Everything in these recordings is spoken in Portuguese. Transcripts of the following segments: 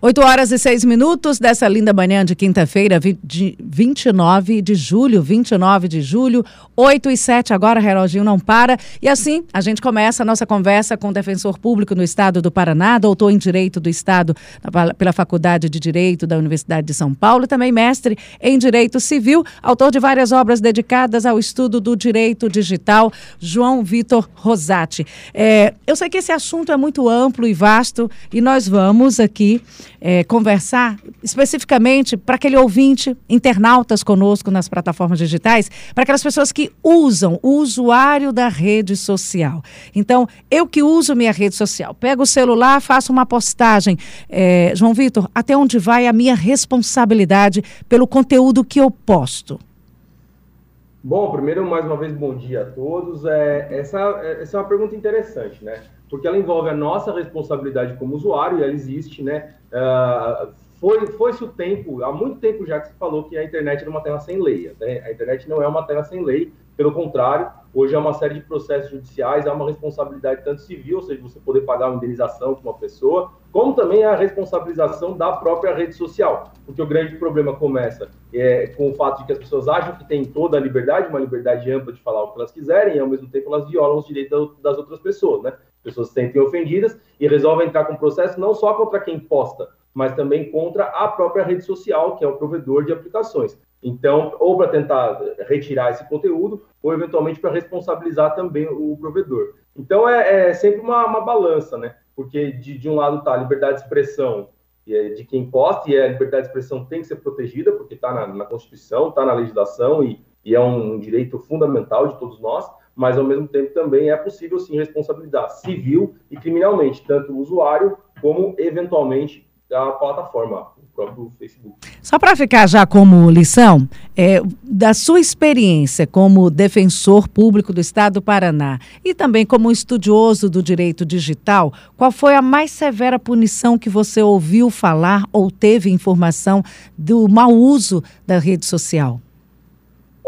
8 horas e 6 minutos dessa linda manhã de quinta-feira, 29 de julho, 29 de julho, 8 e 7 agora, reloginho não para. E assim, a gente começa a nossa conversa com o defensor público no estado do Paraná, doutor em Direito do Estado pela Faculdade de Direito da Universidade de São Paulo, também mestre em Direito Civil, autor de várias obras dedicadas ao estudo do direito digital, João Vitor Rosati. É, eu sei que esse assunto é muito amplo e vasto e nós vamos aqui é, conversar especificamente para aquele ouvinte, internautas conosco nas plataformas digitais, para aquelas pessoas que usam o usuário da rede social. Então, eu que uso minha rede social, pego o celular, faço uma postagem. É, João Vitor, até onde vai a minha responsabilidade pelo conteúdo que eu posto? Bom, primeiro, mais uma vez, bom dia a todos. É, essa, essa é uma pergunta interessante, né? Porque ela envolve a nossa responsabilidade como usuário, e ela existe, né? Uh, foi, foi-se o tempo, há muito tempo já que se falou que a internet era uma terra sem lei. Né? A internet não é uma terra sem lei, pelo contrário, hoje é uma série de processos judiciais, há uma responsabilidade tanto civil, ou seja, você poder pagar uma indenização para uma pessoa, como também a responsabilização da própria rede social. Porque o grande problema começa é, com o fato de que as pessoas acham que têm toda a liberdade, uma liberdade ampla de falar o que elas quiserem, e ao mesmo tempo elas violam os direitos das outras pessoas, né? Pessoas se sentem ofendidas e resolvem entrar com processo não só contra quem posta, mas também contra a própria rede social, que é o provedor de aplicações. Então, ou para tentar retirar esse conteúdo, ou eventualmente para responsabilizar também o provedor. Então, é, é sempre uma, uma, balança, né? Porque de, de um lado está a liberdade de expressão é de quem posta, e a liberdade de expressão tem que ser protegida, porque está na, na, Constituição, está na legislação, e, e é um direito fundamental de todos nós mas ao mesmo tempo também é possível sim responsabilizar civil e criminalmente, tanto o usuário como eventualmente a plataforma, o próprio Facebook. Só para ficar já como lição, é, da sua experiência como defensor público do Estado do Paraná e também como estudioso do direito digital, qual foi a mais severa punição que você ouviu falar ou teve informação do mau uso da rede social?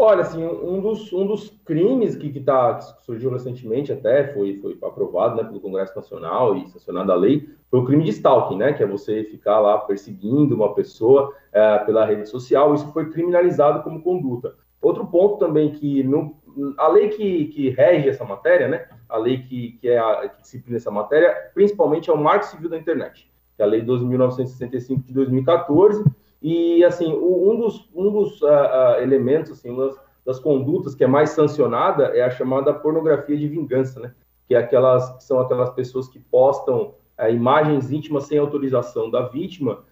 Olha, assim, um dos, um dos crimes que, que, tá, que surgiu recentemente até, foi, foi aprovado né, pelo Congresso Nacional e sancionado a lei, foi o crime de stalking, né, que é você ficar lá perseguindo uma pessoa é, pela rede social, isso foi criminalizado como conduta. Outro ponto também que no, a lei que, que rege essa matéria, né, a lei que, que, é a, que disciplina essa matéria, principalmente é o Marco Civil da Internet, que é a Lei 12.965 de 2014, e, assim, um dos, um dos uh, uh, elementos, assim, uma das condutas que é mais sancionada é a chamada pornografia de vingança, né? Que, é aquelas, que são aquelas pessoas que postam uh, imagens íntimas sem autorização da vítima.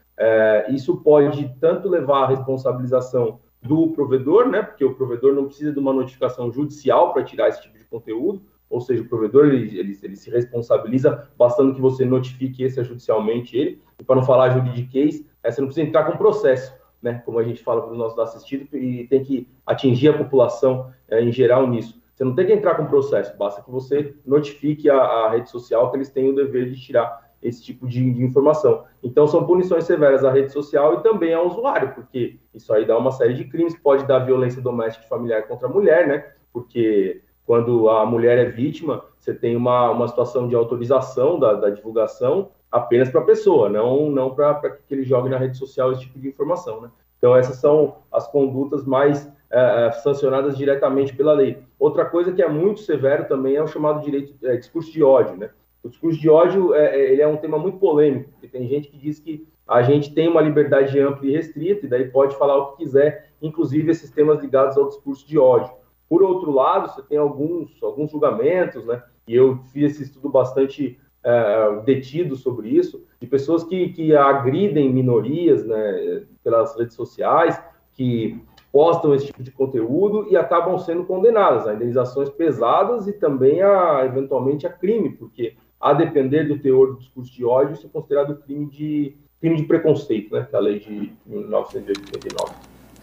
isso pode tanto levar à responsabilização do provedor, né? Porque o provedor não precisa de uma notificação judicial para tirar esse tipo de conteúdo, ou seja, o provedor ele, ele, ele, se responsabiliza, bastando que você notifique extrajudicialmente ele, e para não falar juridiquês, é, você não precisa entrar com processo, né, como a gente fala para os nossos assistidos, e tem que atingir a população é, em geral nisso. Você não tem que entrar com processo, basta que você notifique a, a rede social que eles têm o dever de tirar esse tipo de, de, informação. Então, são punições severas à rede social e também ao usuário, porque isso aí dá uma série de crimes, pode dar violência doméstica e familiar contra a mulher, né? Porque quando a mulher é vítima, você tem uma, uma situação de autorização da, da divulgação apenas para a pessoa, não, não para que ele jogue na rede social esse tipo de informação. Né? Então, essas são as condutas mais é, sancionadas diretamente pela lei. Outra coisa que é muito severo também é o chamado direito é, discurso de ódio. Né? O discurso de ódio é, ele é um tema muito polêmico, porque tem gente que diz que a gente tem uma liberdade ampla e restrita, e daí pode falar o que quiser, inclusive esses temas ligados ao discurso de ódio. Por outro lado, você tem alguns, alguns julgamentos, né? E eu fiz esse estudo bastante é, detido sobre isso, de pessoas que, que agridem minorias né, pelas redes sociais, que postam esse tipo de conteúdo e acabam sendo condenadas a indenizações pesadas e também a, eventualmente, a crime, porque a depender do teor do discurso de ódio, isso é considerado crime de, crime de preconceito, né, que é a lei de 1989.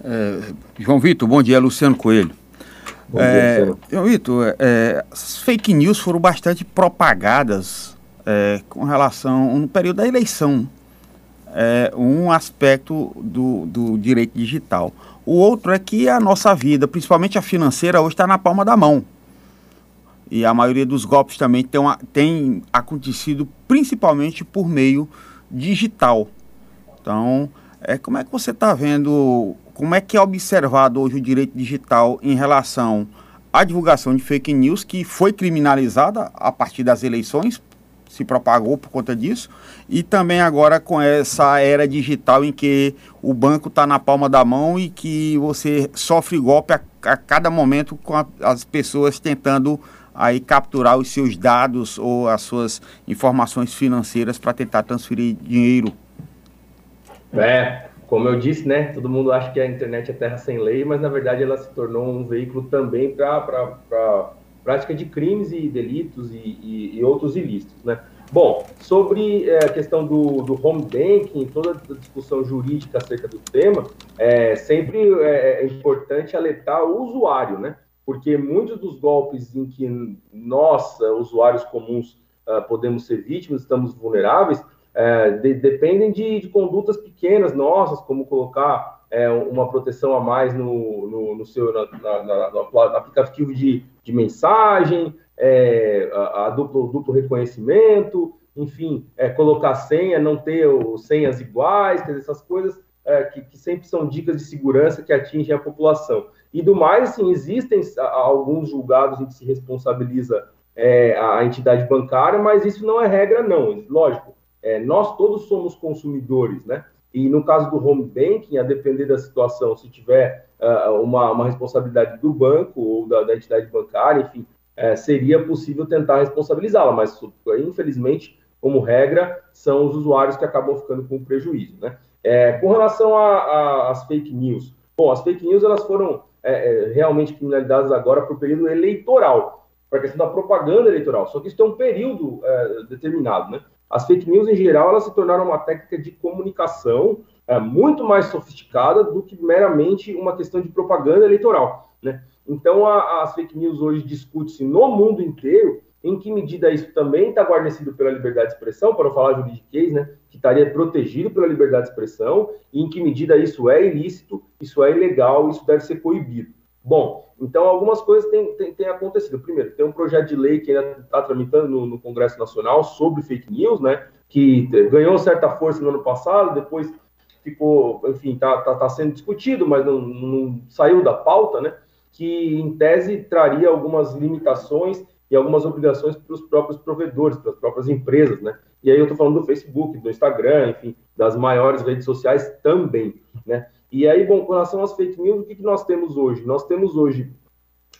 É, João Vitor, bom dia, Luciano Coelho. É, Vitor, é, as fake news foram bastante propagadas é, com relação no período da eleição. É, um aspecto do, do direito digital. O outro é que a nossa vida, principalmente a financeira, hoje está na palma da mão. E a maioria dos golpes também tem, tem acontecido principalmente por meio digital. Então, é, como é que você está vendo, como é que é observado hoje o direito digital em relação à divulgação de fake news, que foi criminalizada a partir das eleições, se propagou por conta disso, e também agora com essa era digital em que o banco está na palma da mão e que você sofre golpe a, a cada momento com a, as pessoas tentando aí capturar os seus dados ou as suas informações financeiras para tentar transferir dinheiro. É, como eu disse, né? Todo mundo acha que a internet é terra sem lei, mas na verdade ela se tornou um veículo também para prática de crimes e delitos e, e, e outros ilícitos, né? Bom, sobre é, a questão do, do home banking, toda a discussão jurídica acerca do tema, é sempre é, é importante alertar o usuário, né? Porque muitos dos golpes em que nós, usuários comuns, uh, podemos ser vítimas, estamos vulneráveis, é, de, dependem de, de, condutas pequenas nossas, como colocar é, uma proteção a mais no, no, no seu na, na, na, no aplicativo de, de mensagem, é, a, a, duplo, duplo reconhecimento, enfim, é, colocar senha, não ter o, senhas iguais, dizer, essas coisas é, que, que, sempre são dicas de segurança que atingem a população. E do mais, assim, existem alguns julgados em que se responsabiliza é, a entidade bancária, mas isso não é regra, não. Lógico, é, nós todos somos consumidores, né? E no caso do home banking, a depender da situação, se tiver uh, uma, uma, responsabilidade do banco ou da, da entidade bancária, enfim, é, seria possível tentar responsabilizá-la, mas infelizmente, como regra, são os usuários que acabam ficando com prejuízo, né? É, com relação às fake news, bom, as fake news elas foram é, é realmente criminalizadas agora o período eleitoral, para a questão da propaganda eleitoral, só que isso tem um período é, determinado, né? As fake news, em geral, elas se tornaram uma técnica de comunicação é, muito mais sofisticada do que meramente uma questão de propaganda eleitoral. Né? Então, a, as fake news hoje discute-se no mundo inteiro em que medida isso também está guarnecido pela liberdade de expressão, para falar juridiquês, né, que estaria protegido pela liberdade de expressão, e em que medida isso é ilícito, isso é ilegal, isso deve ser proibido. Bom, então algumas coisas têm, têm, têm, acontecido. Primeiro, tem um projeto de lei que ainda está tramitando no, no, Congresso Nacional sobre fake news, né? Que ganhou certa força no ano passado, depois ficou, enfim, está tá, tá sendo discutido, mas não, não saiu da pauta, né? Que em tese traria algumas limitações e algumas obrigações para os próprios provedores, para as próprias empresas, né? E aí eu estou falando do Facebook, do Instagram, enfim, das maiores redes sociais também, né? E aí, bom, com relação às fake news, o que, que nós temos hoje? Nós temos hoje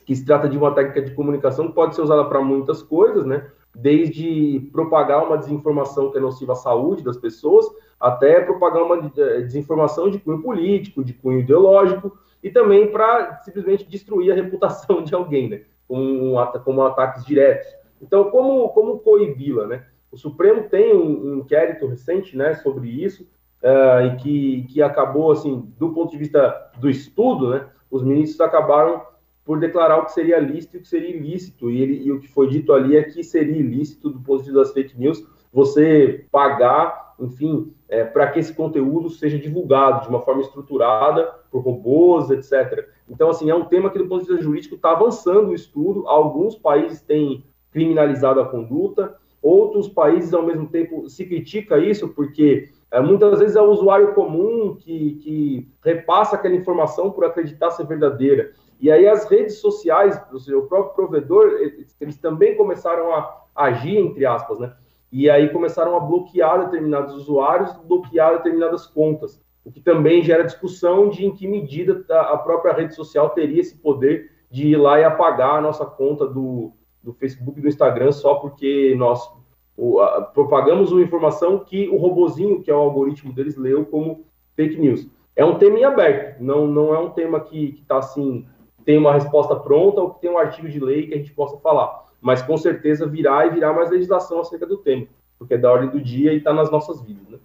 que se trata de uma técnica de comunicação que pode ser usada para muitas coisas, né? Desde propagar uma desinformação que é nociva à saúde das pessoas, até propagar uma eh, desinformação de cunho político, de cunho ideológico, e também para simplesmente destruir a reputação de alguém, né? Como, como ataques diretos. Então, como, como coibi-la, né? O Supremo tem um, um inquérito recente, né, sobre isso, uh, e que, que acabou, assim, do ponto de vista do estudo, né, os ministros acabaram por declarar o que seria lícito e o que seria ilícito, e, ele, e o que foi dito ali é que seria ilícito, do ponto de vista das fake news, você pagar, enfim, é, para que esse conteúdo seja divulgado de uma forma estruturada por robôs, etc. Então, assim, é um tema que, do ponto de vista jurídico, está avançando o estudo. Alguns países têm criminalizado a conduta, outros países, ao mesmo tempo, se critica isso porque é, muitas vezes é o usuário comum que, que repassa aquela informação por acreditar ser verdadeira. E aí as redes sociais, o próprio provedor, eles também começaram a agir, entre aspas, né? E aí começaram a bloquear determinados usuários, bloquear determinadas contas, o que também gera discussão de em que medida a própria rede social teria esse poder de ir lá e apagar a nossa conta do, do Facebook e do Instagram só porque nós o, a, propagamos uma informação que o robozinho, que é o algoritmo deles, leu como fake news. É um tema em aberto, não, não é um tema que está assim, tem uma resposta pronta ou que tem um artigo de lei que a gente possa falar. Mas com certeza virá e virá mais legislação acerca do tema, porque é da ordem do dia e está nas nossas vidas. Né?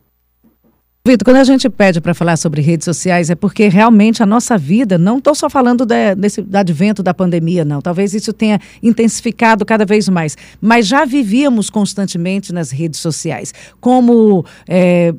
Vitor, quando a gente pede para falar sobre redes sociais é porque realmente a nossa vida, não estou só falando de, desse do advento da pandemia, não. Talvez isso tenha intensificado cada vez mais. Mas já vivíamos constantemente nas redes sociais. Como. É,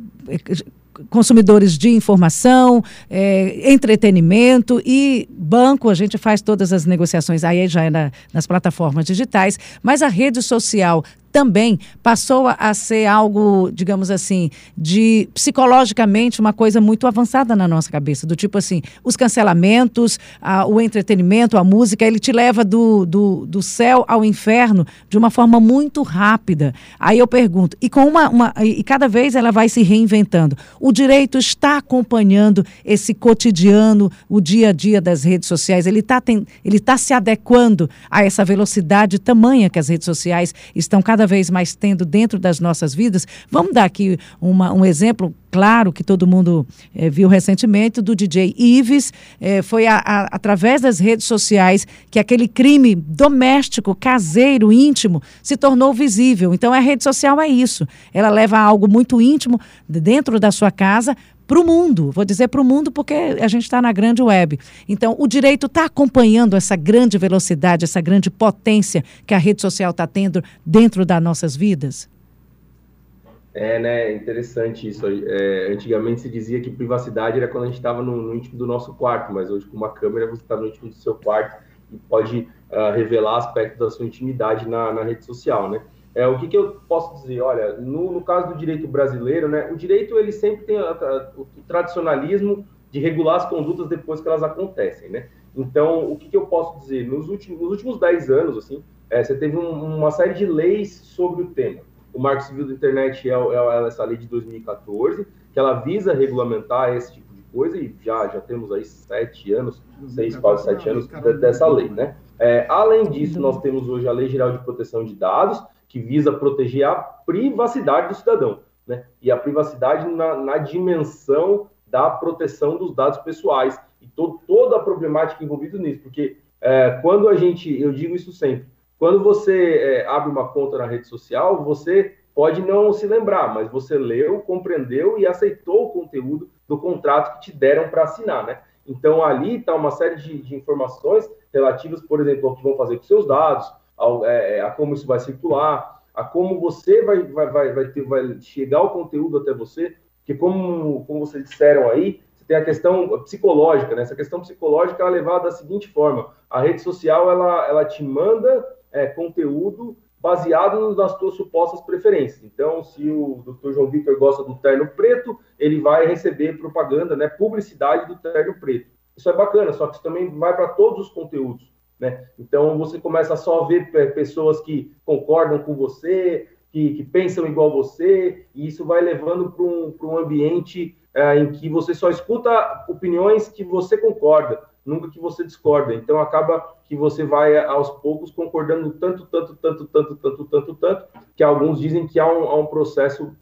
consumidores de informação, é, entretenimento e banco, a gente faz todas as negociações aí já é na, nas plataformas digitais, mas a rede social também passou a ser algo, digamos assim, de psicologicamente uma coisa muito avançada na nossa cabeça, do tipo assim, os cancelamentos, a, o entretenimento, a música, ele te leva do, do, do céu ao inferno de uma forma muito rápida. Aí eu pergunto, e com uma, uma e cada vez ela vai se reinventando. O direito está acompanhando esse cotidiano, o dia a dia das redes sociais, ele está ele tá se adequando a essa velocidade tamanha que as redes sociais estão cada vez mais tendo dentro das nossas vidas. Vamos dar aqui uma, um exemplo claro que todo mundo é, viu recentemente do DJ Ives. É, foi a, a, através das redes sociais que aquele crime doméstico, caseiro, íntimo, se tornou visível. Então a rede social é isso. Ela leva algo muito íntimo dentro da sua casa para o mundo. Vou dizer para o mundo porque a gente está na grande web. Então, o direito está acompanhando essa grande velocidade, essa grande potência que a rede social está tendo dentro das nossas vidas? É, né? Interessante isso. É, antigamente se dizia que privacidade era quando a gente estava no, no, íntimo do nosso quarto, mas hoje com uma câmera você está no íntimo do seu quarto e pode uh, revelar aspectos da sua intimidade na, na rede social, né? É, o que, que eu posso dizer? Olha, no, no, caso do direito brasileiro, né, o direito ele sempre tem a, a, o tradicionalismo de regular as condutas depois que elas acontecem, né? Então, o que, que eu posso dizer? Nos últimos, nos últimos 10 anos, assim, é, você teve um, uma série de leis sobre o tema o Marco Civil da Internet é, é, essa lei de 2014, que ela visa regulamentar esse tipo coisa, e já, já temos aí sete anos, seis, quase sete anos dessa lei, né? É, além disso, nós temos hoje a Lei Geral de Proteção de Dados, que visa proteger a privacidade do cidadão, né? E a privacidade na, na dimensão da proteção dos dados pessoais e to, toda a problemática envolvida nisso, porque é, quando a gente, eu digo isso sempre, quando você é, abre uma conta na rede social, você pode não se lembrar, mas você leu, compreendeu e aceitou o conteúdo do contrato que te deram para assinar, né? Então ali está uma série de, de, informações relativas, por exemplo, ao que vão fazer com seus dados, ao, é, é, a como isso vai circular, a como você vai, vai, vai, vai, ter, vai chegar o conteúdo até você, porque como, como vocês disseram aí, você tem a questão psicológica, né? Essa questão psicológica é levada da seguinte forma: a rede social ela, ela te manda é, conteúdo baseado nas suas supostas preferências. Então, se o Dr. João Vitor gosta do terno preto, ele vai receber propaganda, né, publicidade do terno preto. Isso é bacana, só que isso também vai para todos os conteúdos. Né? Então, você começa a só ver pessoas que concordam com você, que, que pensam igual você, e isso vai levando para um, um ambiente é, em que você só escuta opiniões que você concorda nunca que você discorda. Então acaba que você vai aos poucos concordando tanto, tanto, tanto, tanto, tanto, tanto, tanto, que alguns dizem que há um, há um processo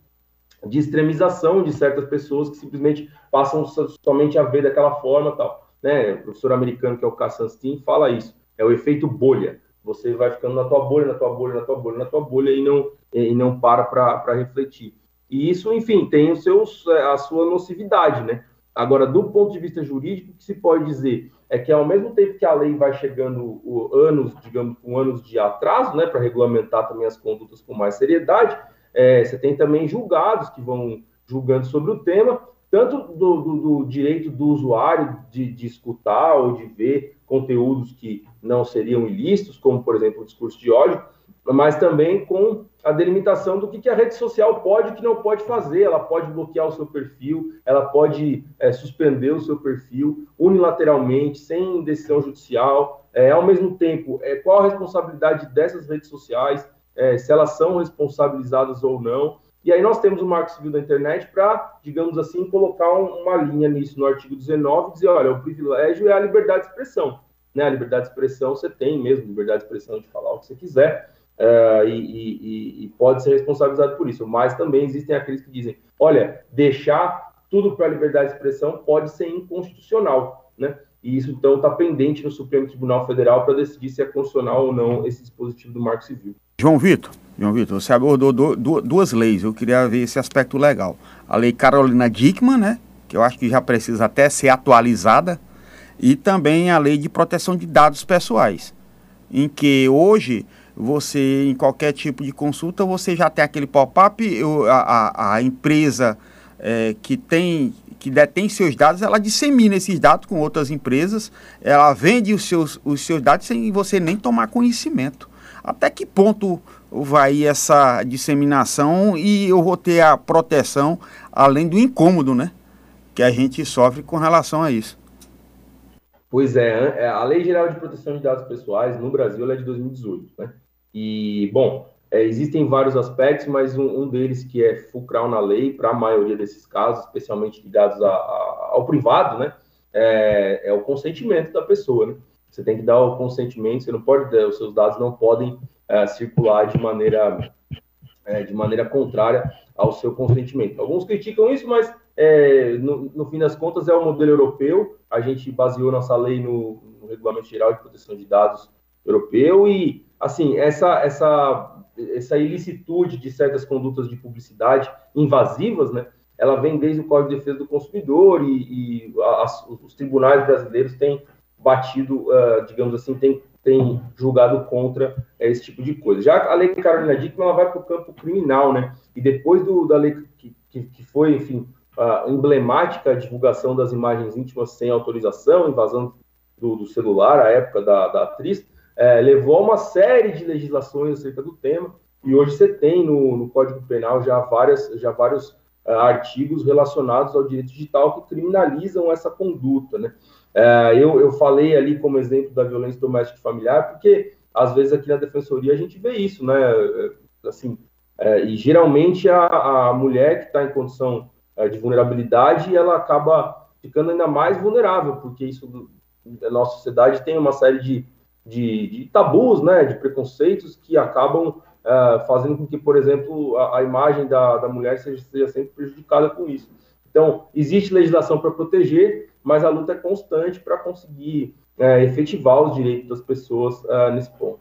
de extremização de certas pessoas que simplesmente passam somente a ver daquela forma tal. Né? O professor americano, que é o Kassanstin, fala isso. É o efeito bolha. Você vai ficando na tua bolha, na tua bolha, na tua bolha, na tua bolha e não, e não para para refletir. E isso, enfim, tem os seus, a sua nocividade, né? Agora, do ponto de vista jurídico, o que se pode dizer é que, ao mesmo tempo que a lei vai chegando o, anos, digamos, com anos de atraso, né, para regulamentar também as condutas com mais seriedade, é, você tem também julgados que vão julgando sobre o tema, tanto do, do, do direito do usuário de, de, escutar ou de ver conteúdos que não seriam ilícitos, como, por exemplo, o discurso de ódio, mas também com a delimitação do que, que a rede social pode e que não pode fazer. Ela pode bloquear o seu perfil, ela pode é, suspender o seu perfil unilateralmente, sem decisão judicial. É, ao mesmo tempo, é, qual a responsabilidade dessas redes sociais, é, se elas são responsabilizadas ou não. E aí nós temos o Marco Civil da Internet para, digamos assim, colocar um, uma linha nisso no artigo 19 e dizer, olha, o privilégio é a liberdade de expressão. Né? A liberdade de expressão você tem mesmo, liberdade de expressão de falar o que você quiser, uh, e, e, e, pode ser responsabilizado por isso. Mas também existem aqueles que dizem: olha, deixar tudo para a liberdade de expressão pode ser inconstitucional, né? E isso então está pendente no Supremo Tribunal Federal para decidir se é constitucional ou não esse dispositivo do Marco Civil. João Vitor, João Vitor, você abordou do, do, duas leis. Eu queria ver esse aspecto legal. A lei Carolina Dickman, né? Que eu acho que já precisa até ser atualizada, e também a lei de proteção de dados pessoais, em que hoje você, em qualquer tipo de consulta, você já tem aquele pop-up, a, a, empresa é, que tem que detém seus dados, ela dissemina esses dados com outras empresas, ela vende os seus, os seus dados sem você nem tomar conhecimento. Até que ponto vai essa disseminação e eu vou ter a proteção, além do incômodo, né? Que a gente sofre com relação a isso. Pois é a Lei Geral de Proteção de Dados Pessoais no Brasil é de 2018, né? E, bom, é, existem vários aspectos, mas um, um, deles que é fulcral na lei para a maioria desses casos, especialmente ligados a, a, ao privado, né? É, é, o consentimento da pessoa, né? Você tem que dar o consentimento, você não pode, os seus dados não podem é, circular de maneira, é, de maneira contrária ao seu consentimento. Alguns criticam isso, mas no, no, fim das contas é o modelo europeu. A gente baseou nossa lei no, no Regulamento Geral de Proteção de Dados europeu e, assim, essa, essa, essa ilicitude de certas condutas de publicidade invasivas, né? Ela vem desde o Código de Defesa do Consumidor e, e as, os tribunais brasileiros têm batido, uh, digamos assim, tem, tem julgado contra esse tipo de coisa. Já a lei Carolina Dickmann ela vai para o campo criminal, né? E depois do, da lei que, que, que foi, enfim, uh, emblemática a divulgação das imagens íntimas sem autorização, invasão do, do celular, à época da, da atriz, é, levou a uma série de legislações acerca do tema, e hoje você tem no, no Código Penal já, várias, já vários uh, artigos relacionados ao direito digital que criminalizam essa conduta, né? É, eu, eu falei ali como exemplo da violência doméstica e familiar, porque às vezes aqui na defensoria a gente vê isso, né? É, assim, e geralmente a, a mulher que está em condição de vulnerabilidade, ela acaba ficando ainda mais vulnerável, porque isso a nossa sociedade tem uma série de, de, de tabus, né? De preconceitos que acabam é, fazendo com que, por exemplo, a, a imagem da, da mulher seja, seja sempre prejudicada com isso. Então, existe legislação para proteger, mas a luta é constante para conseguir é, efetivar os direitos das pessoas uh, nesse ponto.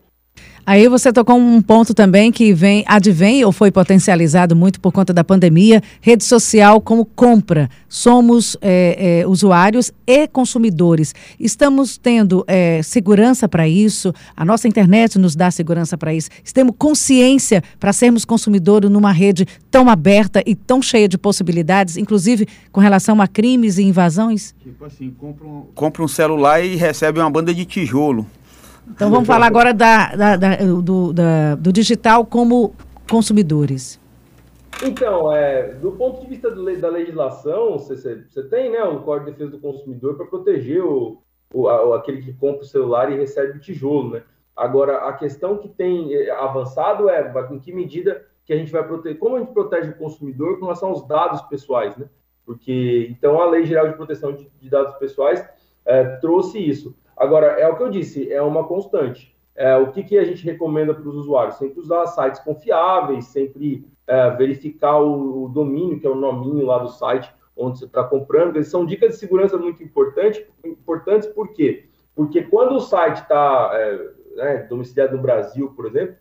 Aí você tocou um ponto também que vem, advém ou foi potencializado muito por conta da pandemia, rede social como compra. Somos é, é, usuários e consumidores. Estamos tendo é, segurança para isso, a nossa internet nos dá segurança para isso. Temos consciência para sermos consumidores numa rede tão aberta e tão cheia de possibilidades, inclusive com relação a crimes e invasões? Tipo assim, compra um, compra um celular e recebe uma banda de tijolo. Então vamos falar agora da, da, da, do, da, do digital como consumidores. Então, é, do ponto de vista da legislação, você, tem né, o Código de Defesa do Consumidor para proteger o, o, aquele que compra o celular e recebe o tijolo. Né? Agora, a questão que tem é, avançado é em que medida que a gente vai proteger, como a gente protege o consumidor com relação aos dados pessoais, né? Porque, então, a Lei Geral de Proteção de, de Dados Pessoais é, trouxe isso. Agora, é o que eu disse, é uma constante. É, o que, que a gente recomenda para os usuários? Sempre usar sites confiáveis, sempre é, verificar o, o, domínio, que é o nominho lá do site onde você está comprando. Eles são dicas de segurança muito importantes, importantes por quê? Porque quando o site está é, né, domiciliado no Brasil, por exemplo,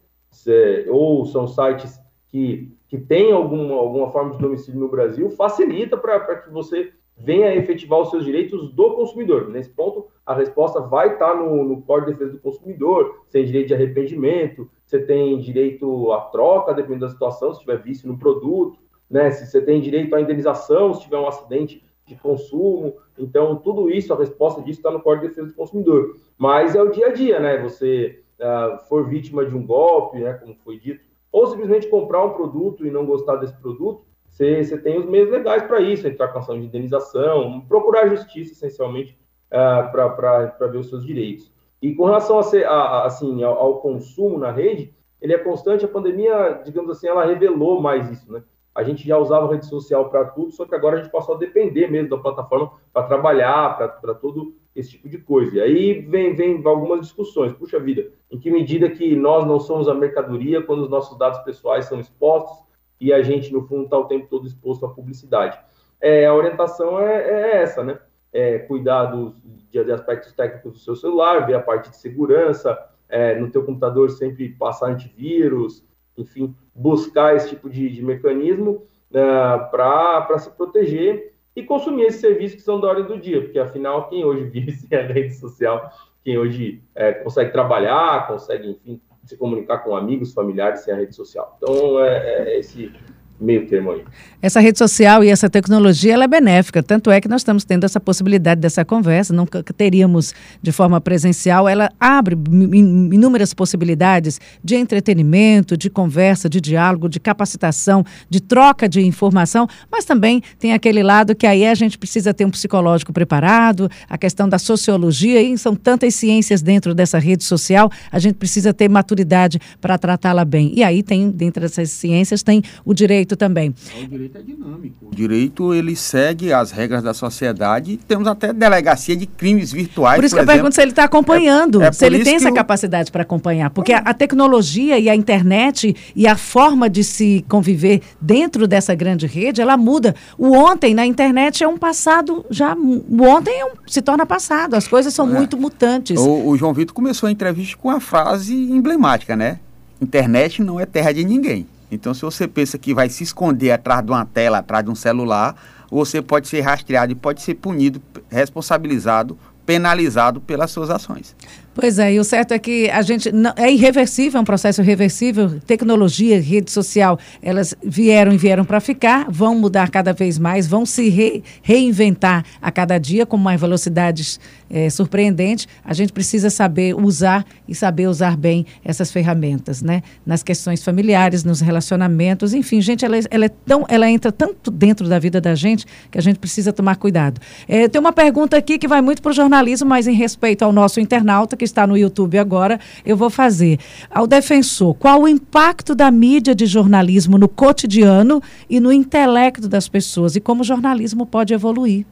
ou são sites que, que têm alguma, alguma forma de domicílio no Brasil, facilita para que você venha efetivar os seus direitos do consumidor. Nesse ponto, a resposta vai estar no, no Código de Defesa do Consumidor, tem direito de arrependimento, você tem direito à troca, dependendo da situação, se tiver vício no produto, né? se você tem direito à indenização, se tiver um acidente de consumo. Então, tudo isso, a resposta disso está no Código de Defesa do Consumidor. Mas é o dia a dia, né? Você uh, for vítima de um golpe, né, como foi dito, ou simplesmente comprar um produto e não gostar desse produto, você, você tem os meios legais para isso, entrar com ação de indenização, procurar justiça, essencialmente, uh, para ver os seus direitos. E com relação a, a assim, ao, ao, consumo na rede, ele é constante. A pandemia, digamos assim, ela revelou mais isso, né? A gente já usava rede social para tudo, só que agora a gente passou a depender mesmo da plataforma para trabalhar, para todo esse tipo de coisa. E aí vem, vem algumas discussões. Puxa vida, em que medida que nós não somos a mercadoria quando os nossos dados pessoais são expostos? e a gente, no fundo, está o tempo todo exposto à publicidade. É, a orientação é, é essa, né? É, cuidar dos, de, de, aspectos técnicos do seu celular, ver a parte de segurança, é, no teu computador sempre passar antivírus, enfim, buscar esse tipo de, de mecanismo né, para se proteger e consumir esses serviços que são da ordem do dia, porque afinal, quem hoje vive sem a rede social, quem hoje é, consegue trabalhar, consegue, enfim, se comunicar com amigos, familiares sem a rede social. Então, é, é esse, meio termo aí. Essa rede social e essa tecnologia ela é benéfica, tanto é que nós estamos tendo essa possibilidade dessa conversa, nunca teríamos de forma presencial. Ela abre inúmeras possibilidades de entretenimento, de conversa, de diálogo, de capacitação, de troca de informação, mas também tem aquele lado que aí a gente precisa ter um psicológico preparado, a questão da sociologia, e são tantas ciências dentro dessa rede social, a gente precisa ter maturidade para tratá-la bem. E aí tem, dentro dessas ciências, tem o direito também. O direito é dinâmico. O direito, ele segue as regras da sociedade. Temos até delegacia de crimes virtuais, Por isso por que exemplo. eu pergunto se ele está acompanhando, é, é se ele tem essa eu... capacidade para acompanhar. Porque a, a tecnologia e a internet e a forma de se conviver dentro dessa grande rede, ela muda. O ontem na internet é um passado já... O ontem é um, se torna passado. As coisas são é. muito mutantes. O, o João Vitor começou a entrevista com uma frase emblemática, né? Internet não é terra de ninguém. Então, se você pensa que vai se esconder atrás de uma tela, atrás de um celular, você pode ser rastreado e pode ser punido, responsabilizado, penalizado pelas suas ações. Pois é, e o certo é que a gente não, é irreversível, é um processo irreversível. Tecnologia, rede social, elas vieram e vieram para ficar, vão mudar cada vez mais, vão se re, reinventar a cada dia com uma velocidade é, surpreendente. A gente precisa saber usar e saber usar bem essas ferramentas, né? Nas questões familiares, nos relacionamentos, enfim, gente, ela, ela é tão, ela entra tanto dentro da vida da gente que a gente precisa tomar cuidado. É, tem uma pergunta aqui que vai muito para o jornalismo, mas em respeito ao nosso internauta que está no YouTube agora, eu vou fazer. Ao defensor, qual o impacto da mídia de jornalismo no cotidiano e no intelecto das pessoas e como o jornalismo pode evoluir?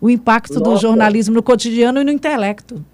O impacto Nossa. do jornalismo no cotidiano e no intelecto.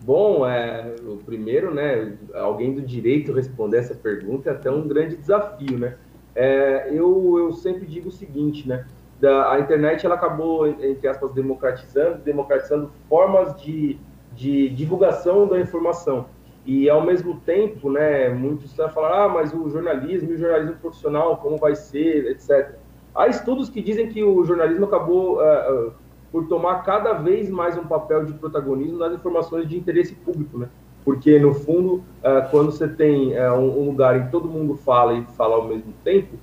Bom, é, o primeiro, né, alguém do direito responder essa pergunta é até um grande desafio, né? É, eu, eu sempre digo o seguinte, né? Da, a internet ela acabou, entre aspas, democratizando, democratizando formas de de divulgação da informação. E, ao mesmo tempo, né, muitos vão falar, ah, mas o jornalismo e o jornalismo profissional, como vai ser, etc. Há estudos que dizem que o jornalismo acabou uh, uh, por tomar cada vez mais um papel de protagonismo nas informações de interesse público, né? Porque, no fundo, uh, quando você tem um, um, lugar em que todo mundo fala e fala ao mesmo tempo,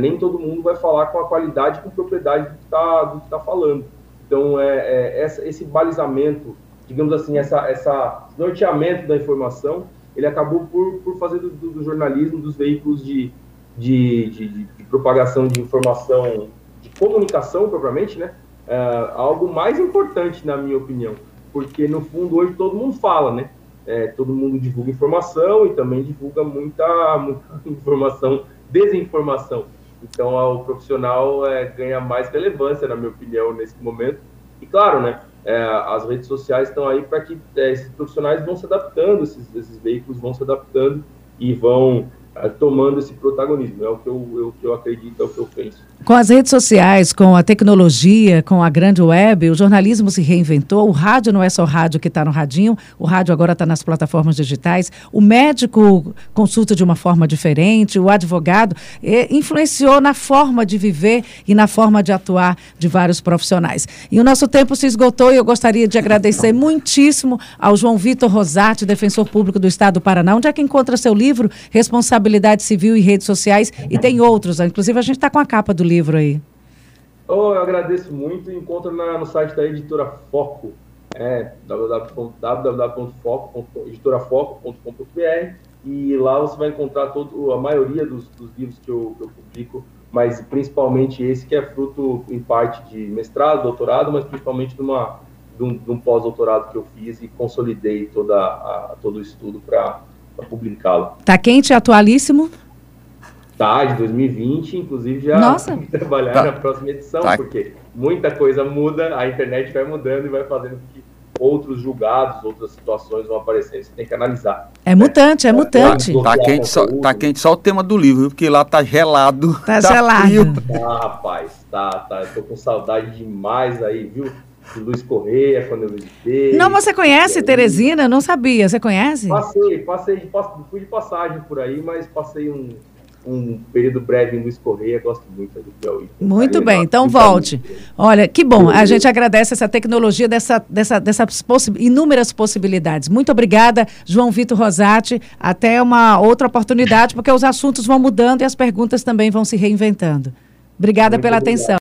nem todo mundo vai falar com a qualidade, com propriedade do que está tá falando. Então, é, é essa, esse balizamento digamos assim, essa, essa norteamento da informação, ele acabou por, por fazer do, do jornalismo, dos veículos de, de, de, de, propagação de informação, de comunicação propriamente, né, uh, algo mais importante, na minha opinião, porque no fundo hoje todo mundo fala, né, é, todo mundo divulga informação e também divulga muita, muita informação, desinformação. Então, o profissional é, ganha mais relevância, na minha opinião, nesse momento. E claro, né, é, as redes sociais estão aí para que é, esses profissionais vão se adaptando, esses, esses veículos vão se adaptando e vão tomando esse protagonismo. É o que eu, eu, que eu acredito, é o que eu penso. Com as redes sociais, com a tecnologia, com a grande web, o jornalismo se reinventou. O rádio não é só o rádio que está no radinho, o rádio agora está nas plataformas digitais. O médico consulta de uma forma diferente, o advogado influenciou na forma de viver e na forma de atuar de vários profissionais. E o nosso tempo se esgotou e eu gostaria de agradecer muitíssimo ao João Vitor Rosati, defensor público do Estado do Paraná, onde é que encontra seu livro Responsabilidade Civil e Redes Sociais e tem outros. Inclusive, a gente está com a capa do livro aí. Oh, eu agradeço muito. Encontra na, no site da editora Foco, é www.editorafoco.com.br e lá você vai encontrar todo, a maioria dos, dos livros que eu, que eu, publico, mas principalmente esse que é fruto em parte de mestrado, doutorado, mas principalmente de, uma, de um, um pós-doutorado que eu fiz e consolidei toda a, todo o estudo para publicá-lo. Tá quente e atualíssimo? Tá, de 2020, inclusive já Nossa. trabalhar tá. na próxima edição, tá. porque muita coisa muda, a internet vai mudando e vai fazendo com que outros julgados, outras situações vão aparecendo. Você tem que analisar. É né? mutante, é mutante. Tá, tá quente só, tá quente só o tema do livro, porque lá tá gelado. Tá, tá gelado. Frio. Ah, rapaz, tá, tá. Eu tô com saudade demais aí, viu? De Luiz Correia, quando eu visitei. Não, você conhece Teresina? Não sabia. Você conhece? Passei, passei, fui de passagem por aí, mas passei um um período breve em Luiz Correia, gosto muito do Piauí. Muito bem, então volte. Olha, que bom, a gente agradece essa tecnologia, dessa, dessa, dessas possi inúmeras possibilidades. Muito obrigada, João Vitor Rosati. Até uma outra oportunidade, porque os assuntos vão mudando e as perguntas também vão se reinventando. Obrigada muito pela obrigado. atenção.